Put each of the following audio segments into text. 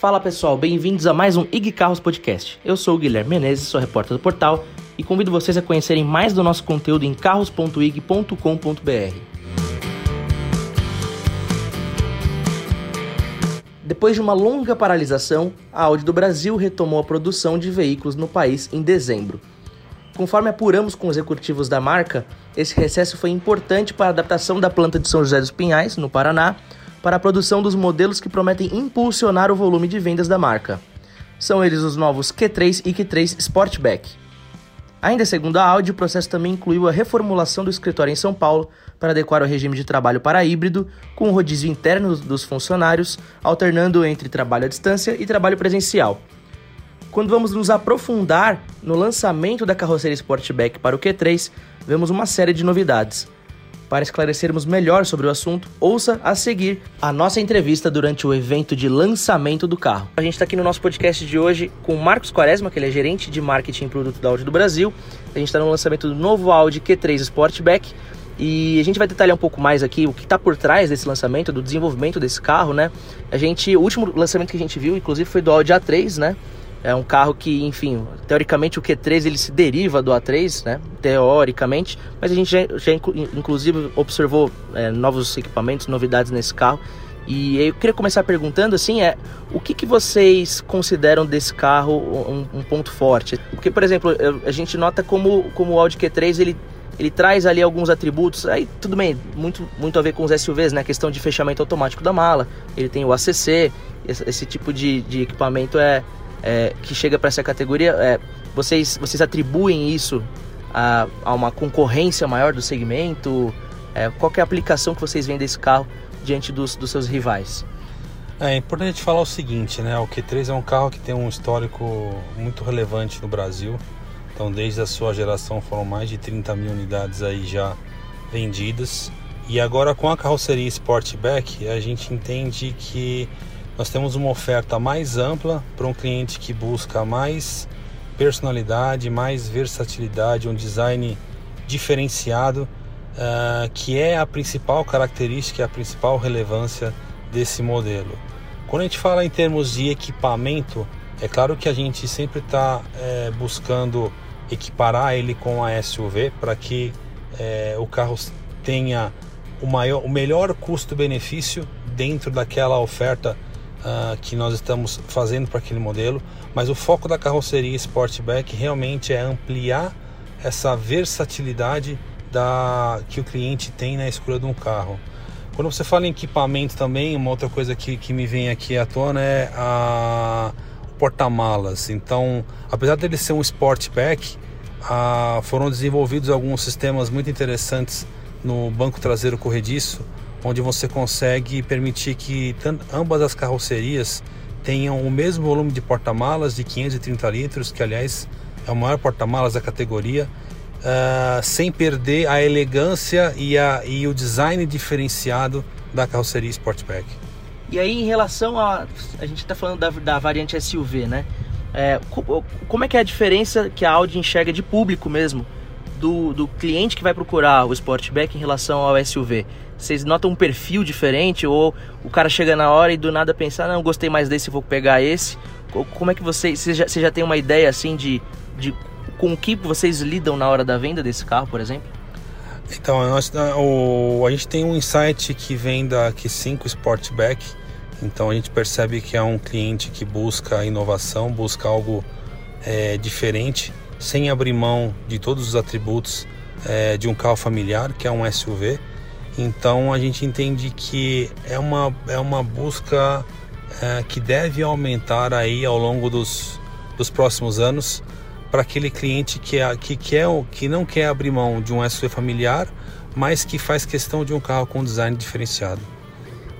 Fala pessoal, bem-vindos a mais um IG Carros Podcast. Eu sou o Guilherme Menezes, sou repórter do portal e convido vocês a conhecerem mais do nosso conteúdo em carros.ig.com.br. Depois de uma longa paralisação, a Audi do Brasil retomou a produção de veículos no país em dezembro. Conforme apuramos com os executivos da marca, esse recesso foi importante para a adaptação da planta de São José dos Pinhais, no Paraná, para a produção dos modelos que prometem impulsionar o volume de vendas da marca. São eles os novos Q3 e Q3 Sportback. Ainda segundo a Audi, o processo também incluiu a reformulação do escritório em São Paulo para adequar o regime de trabalho para híbrido, com o rodízio interno dos funcionários, alternando entre trabalho à distância e trabalho presencial. Quando vamos nos aprofundar no lançamento da carroceria Sportback para o Q3, vemos uma série de novidades. Para esclarecermos melhor sobre o assunto, ouça a seguir a nossa entrevista durante o evento de lançamento do carro. A gente está aqui no nosso podcast de hoje com o Marcos Quaresma, que ele é gerente de marketing e produto da Audi do Brasil. A gente está no lançamento do novo Audi Q3 Sportback. E a gente vai detalhar um pouco mais aqui o que está por trás desse lançamento, do desenvolvimento desse carro, né? A gente, o último lançamento que a gente viu, inclusive, foi do Audi A3, né? É um carro que, enfim, teoricamente o Q3 ele se deriva do A3, né? Teoricamente, mas a gente já, já inclusive observou é, novos equipamentos, novidades nesse carro. E eu queria começar perguntando assim, é o que, que vocês consideram desse carro um, um ponto forte? Porque, por exemplo, a gente nota como, como o Audi Q3 ele, ele traz ali alguns atributos, aí tudo bem, muito, muito a ver com os SUVs, né? A questão de fechamento automático da mala, ele tem o ACC, esse, esse tipo de, de equipamento é, é, que chega para essa categoria, é, vocês, vocês atribuem isso a, a, uma concorrência maior do segmento? É, qual é a aplicação que vocês veem desse carro diante dos, dos seus rivais? É importante falar o seguinte, né? O Q3 é um carro que tem um histórico muito relevante no Brasil. Então, desde a sua geração foram mais de 30 mil unidades aí já vendidas. E agora com a carroceria Sportback, a gente entende que nós temos uma oferta mais ampla para um cliente que busca mais personalidade, mais versatilidade, um design diferenciado, uh, que é a principal característica, a principal relevância desse modelo. Quando a gente fala em termos de equipamento, é claro que a gente sempre está é, buscando equiparar ele com a SUV para que é, o carro tenha o, maior, o melhor custo-benefício dentro daquela oferta uh, que nós estamos fazendo para aquele modelo, mas o foco da carroceria Sportback realmente é ampliar essa versatilidade da, que o cliente tem na escolha de um carro. Quando você fala em equipamento também, uma outra coisa que, que me vem aqui à tona é a, porta-malas. Então, apesar dele ser um Sportback, uh, foram desenvolvidos alguns sistemas muito interessantes no banco traseiro corrediço onde você consegue permitir que ambas as carrocerias tenham o mesmo volume de porta-malas de 530 litros, que aliás é o maior porta-malas da categoria, uh, sem perder a elegância e, a, e o design diferenciado da carroceria Sportback. E aí em relação a... a gente está falando da, da variante SUV, né? É, como é que é a diferença que a Audi enxerga de público mesmo do, do cliente que vai procurar o Sportback em relação ao SUV? Vocês notam um perfil diferente ou o cara chega na hora e do nada pensa, não, gostei mais desse, vou pegar esse? Como é que vocês, você já, você já tem uma ideia assim de, de com o que vocês lidam na hora da venda desse carro, por exemplo? Então, o, a gente tem um insight que vem da Q5 Sportback, então a gente percebe que é um cliente que busca inovação, busca algo é, diferente sem abrir mão de todos os atributos é, de um carro familiar, que é um SUV. Então a gente entende que é uma, é uma busca é, que deve aumentar aí ao longo dos, dos próximos anos para aquele cliente que, é, que, quer, que não quer abrir mão de um SUV familiar, mas que faz questão de um carro com design diferenciado.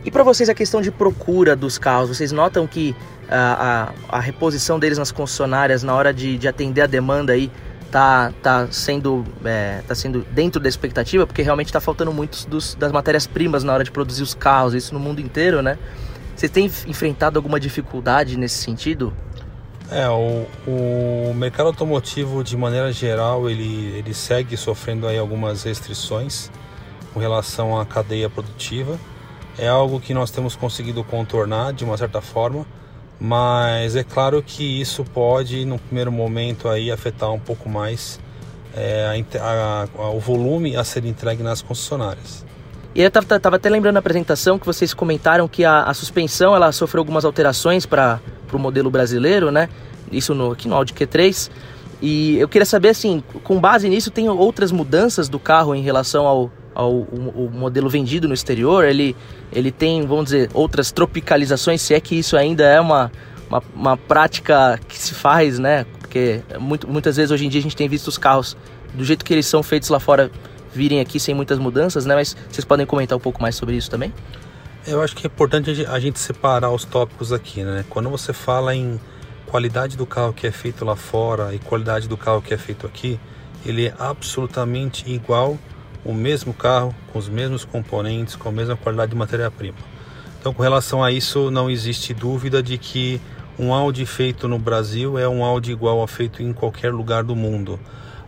E para vocês a questão de procura dos carros, vocês notam que a, a, reposição deles nas concessionárias na hora de, de atender a demanda aí tá, tá, sendo, é, tá sendo dentro da expectativa, porque realmente está faltando muitos dos, das matérias-primas na hora de produzir os carros, isso no mundo inteiro, né? Você tem enfrentado alguma dificuldade nesse sentido? É, o, o mercado automotivo de maneira geral ele, ele segue sofrendo aí algumas restrições com relação à cadeia produtiva. É algo que nós temos conseguido contornar de uma certa forma, mas é claro que isso pode, no primeiro momento, aí afetar um pouco mais é, a, a, o volume a ser entregue nas concessionárias. E eu estava até lembrando na apresentação que vocês comentaram que a, a suspensão ela sofreu algumas alterações para o modelo brasileiro, né? Isso no, aqui no Audi Q3. E eu queria saber, assim, com base nisso, tem outras mudanças do carro em relação ao, o, o modelo vendido no exterior? Ele, ele tem, vamos dizer, outras tropicalizações, se é que isso ainda é uma, uma, uma prática que se faz, né? Porque muito, muitas vezes hoje em dia a gente tem visto os carros do jeito que eles são feitos lá fora virem aqui sem muitas mudanças, né? Mas vocês podem comentar um pouco mais sobre isso também? Eu acho que é importante a gente separar os tópicos aqui, né? Quando você fala em qualidade do carro que é feito lá fora e qualidade do carro que é feito aqui, ele é absolutamente igual, o mesmo carro, com os mesmos componentes, com a mesma qualidade de matéria-prima. Então, com relação a isso, não existe dúvida de que um Audi feito no Brasil é um Audi igual a feito em qualquer lugar do mundo.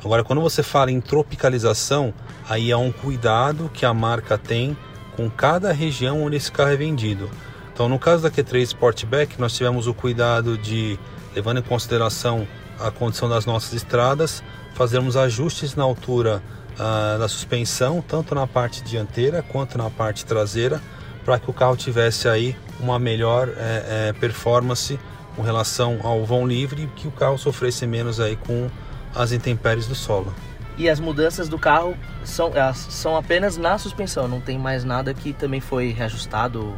Agora, quando você fala em tropicalização, aí há um cuidado que a marca tem com cada região onde esse carro é vendido. Então, no caso da Q3 Sportback, nós tivemos o cuidado de, levando em consideração a condição das nossas estradas, fazermos ajustes na altura da suspensão, tanto na parte dianteira quanto na parte traseira, para que o carro tivesse aí uma melhor é, é, performance com relação ao vão livre e que o carro sofresse menos aí com as intempéries do solo. E as mudanças do carro são, são apenas na suspensão, não tem mais nada que também foi reajustado.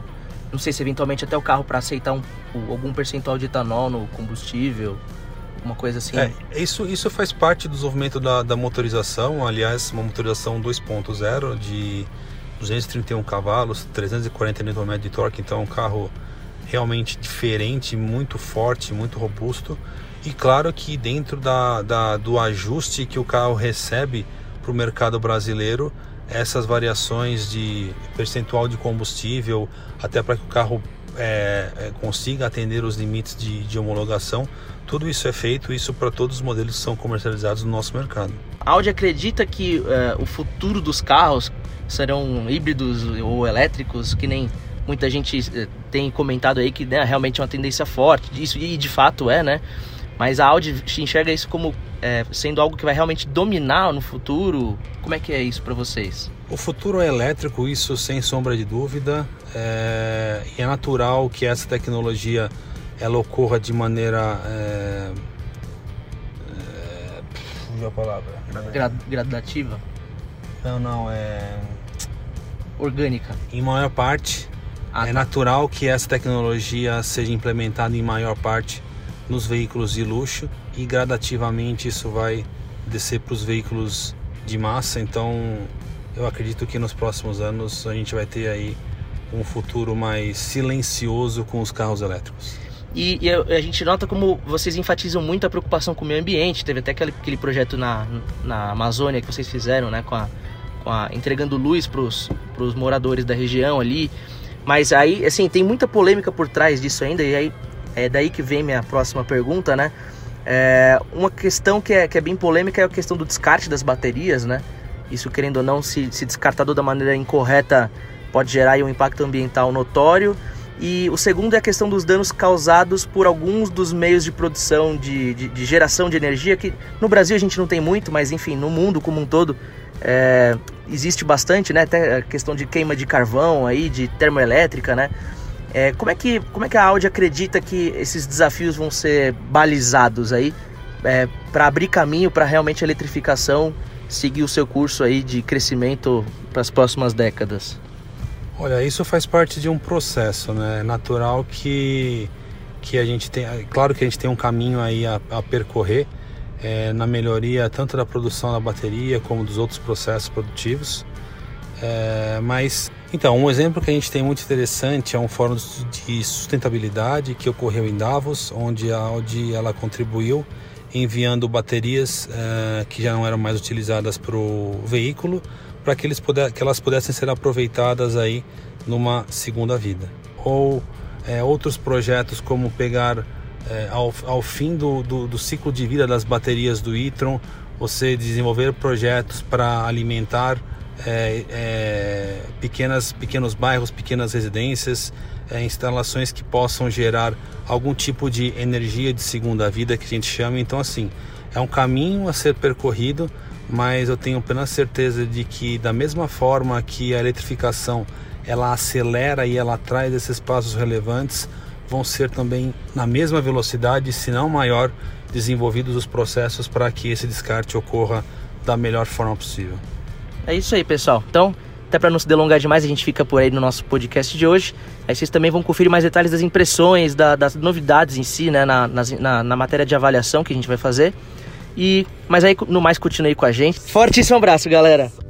Não sei se eventualmente até o carro para aceitar um, algum percentual de etanol no combustível, uma coisa assim. É, isso, isso faz parte do desenvolvimento da, da motorização, aliás, uma motorização 2.0 de 231 cavalos, 340 Nm de torque, então é um carro realmente diferente, muito forte, muito robusto. E claro que dentro da, da do ajuste que o carro recebe para o mercado brasileiro, essas variações de percentual de combustível, até para que o carro é, é, consiga atender os limites de, de homologação, tudo isso é feito, isso para todos os modelos que são comercializados no nosso mercado. A Audi acredita que uh, o futuro dos carros serão híbridos ou elétricos, que nem muita gente uh, tem comentado aí que né, realmente é uma tendência forte disso, e de fato é, né? Mas a Audi enxerga isso como é, sendo algo que vai realmente dominar no futuro. Como é que é isso para vocês? O futuro é elétrico, isso sem sombra de dúvida. É, e é natural que essa tecnologia ela ocorra de maneira. É, é, a palavra. gradativa? Não, não, é. Orgânica. Em maior parte. Ah, é tá. natural que essa tecnologia seja implementada em maior parte nos veículos de luxo e gradativamente isso vai descer para os veículos de massa. Então eu acredito que nos próximos anos a gente vai ter aí um futuro mais silencioso com os carros elétricos. E, e, a gente nota como vocês enfatizam muito a preocupação com o meio ambiente. Teve até aquele, aquele projeto na, na Amazônia que vocês fizeram, né? Com a, com a entregando luz para os moradores da região ali. Mas aí, assim, tem muita polêmica por trás disso ainda. E aí é daí que vem minha próxima pergunta, né? É, uma questão que é, que é bem polêmica é a questão do descarte das baterias, né? Isso, querendo ou não, se, se descartado da maneira incorreta, pode gerar um impacto ambiental notório. E o segundo é a questão dos danos causados por alguns dos meios de produção de, de, de geração de energia, que no Brasil a gente não tem muito, mas enfim, no mundo como um todo é, existe bastante, né? Até a questão de queima de carvão aí, de termoelétrica, né? É, como, é que, como é que a Audi acredita que esses desafios vão ser balizados aí é, para abrir caminho para realmente a eletrificação seguir o seu curso aí de crescimento para as próximas décadas? Olha, isso faz parte de um processo, né? É natural que, que a gente tem, claro que a gente tem um caminho aí a, a percorrer é, na melhoria tanto da produção da bateria como dos outros processos produtivos, é, mas então, um exemplo que a gente tem muito interessante é um fórum de sustentabilidade que ocorreu em Davos, onde a Audi ela contribuiu enviando baterias uh, que já não eram mais utilizadas para o veículo, para que, eles que elas pudessem ser aproveitadas aí numa segunda vida. Ou é, outros projetos como pegar é, ao, ao fim do, do, do, ciclo de vida das baterias do e-tron, você desenvolver projetos para alimentar é, é, pequenas, pequenos bairros, pequenas residências, é, instalações que possam gerar algum tipo de energia de segunda vida que a gente chama. Então, assim, é um caminho a ser percorrido, mas eu tenho plena certeza de que, da mesma forma que a eletrificação ela acelera e ela traz esses passos relevantes, vão ser também na mesma velocidade, se não maior, desenvolvidos os processos para que esse descarte ocorra da melhor forma possível. É isso aí, pessoal. Então, até para não se delongar demais, a gente fica por aí no nosso podcast de hoje. Aí vocês também vão conferir mais detalhes das impressões, da, das novidades em si, né, na, na, na, matéria de avaliação que a gente vai fazer. E, mas aí, no mais, continue aí com a gente. Fortíssimo abraço, galera!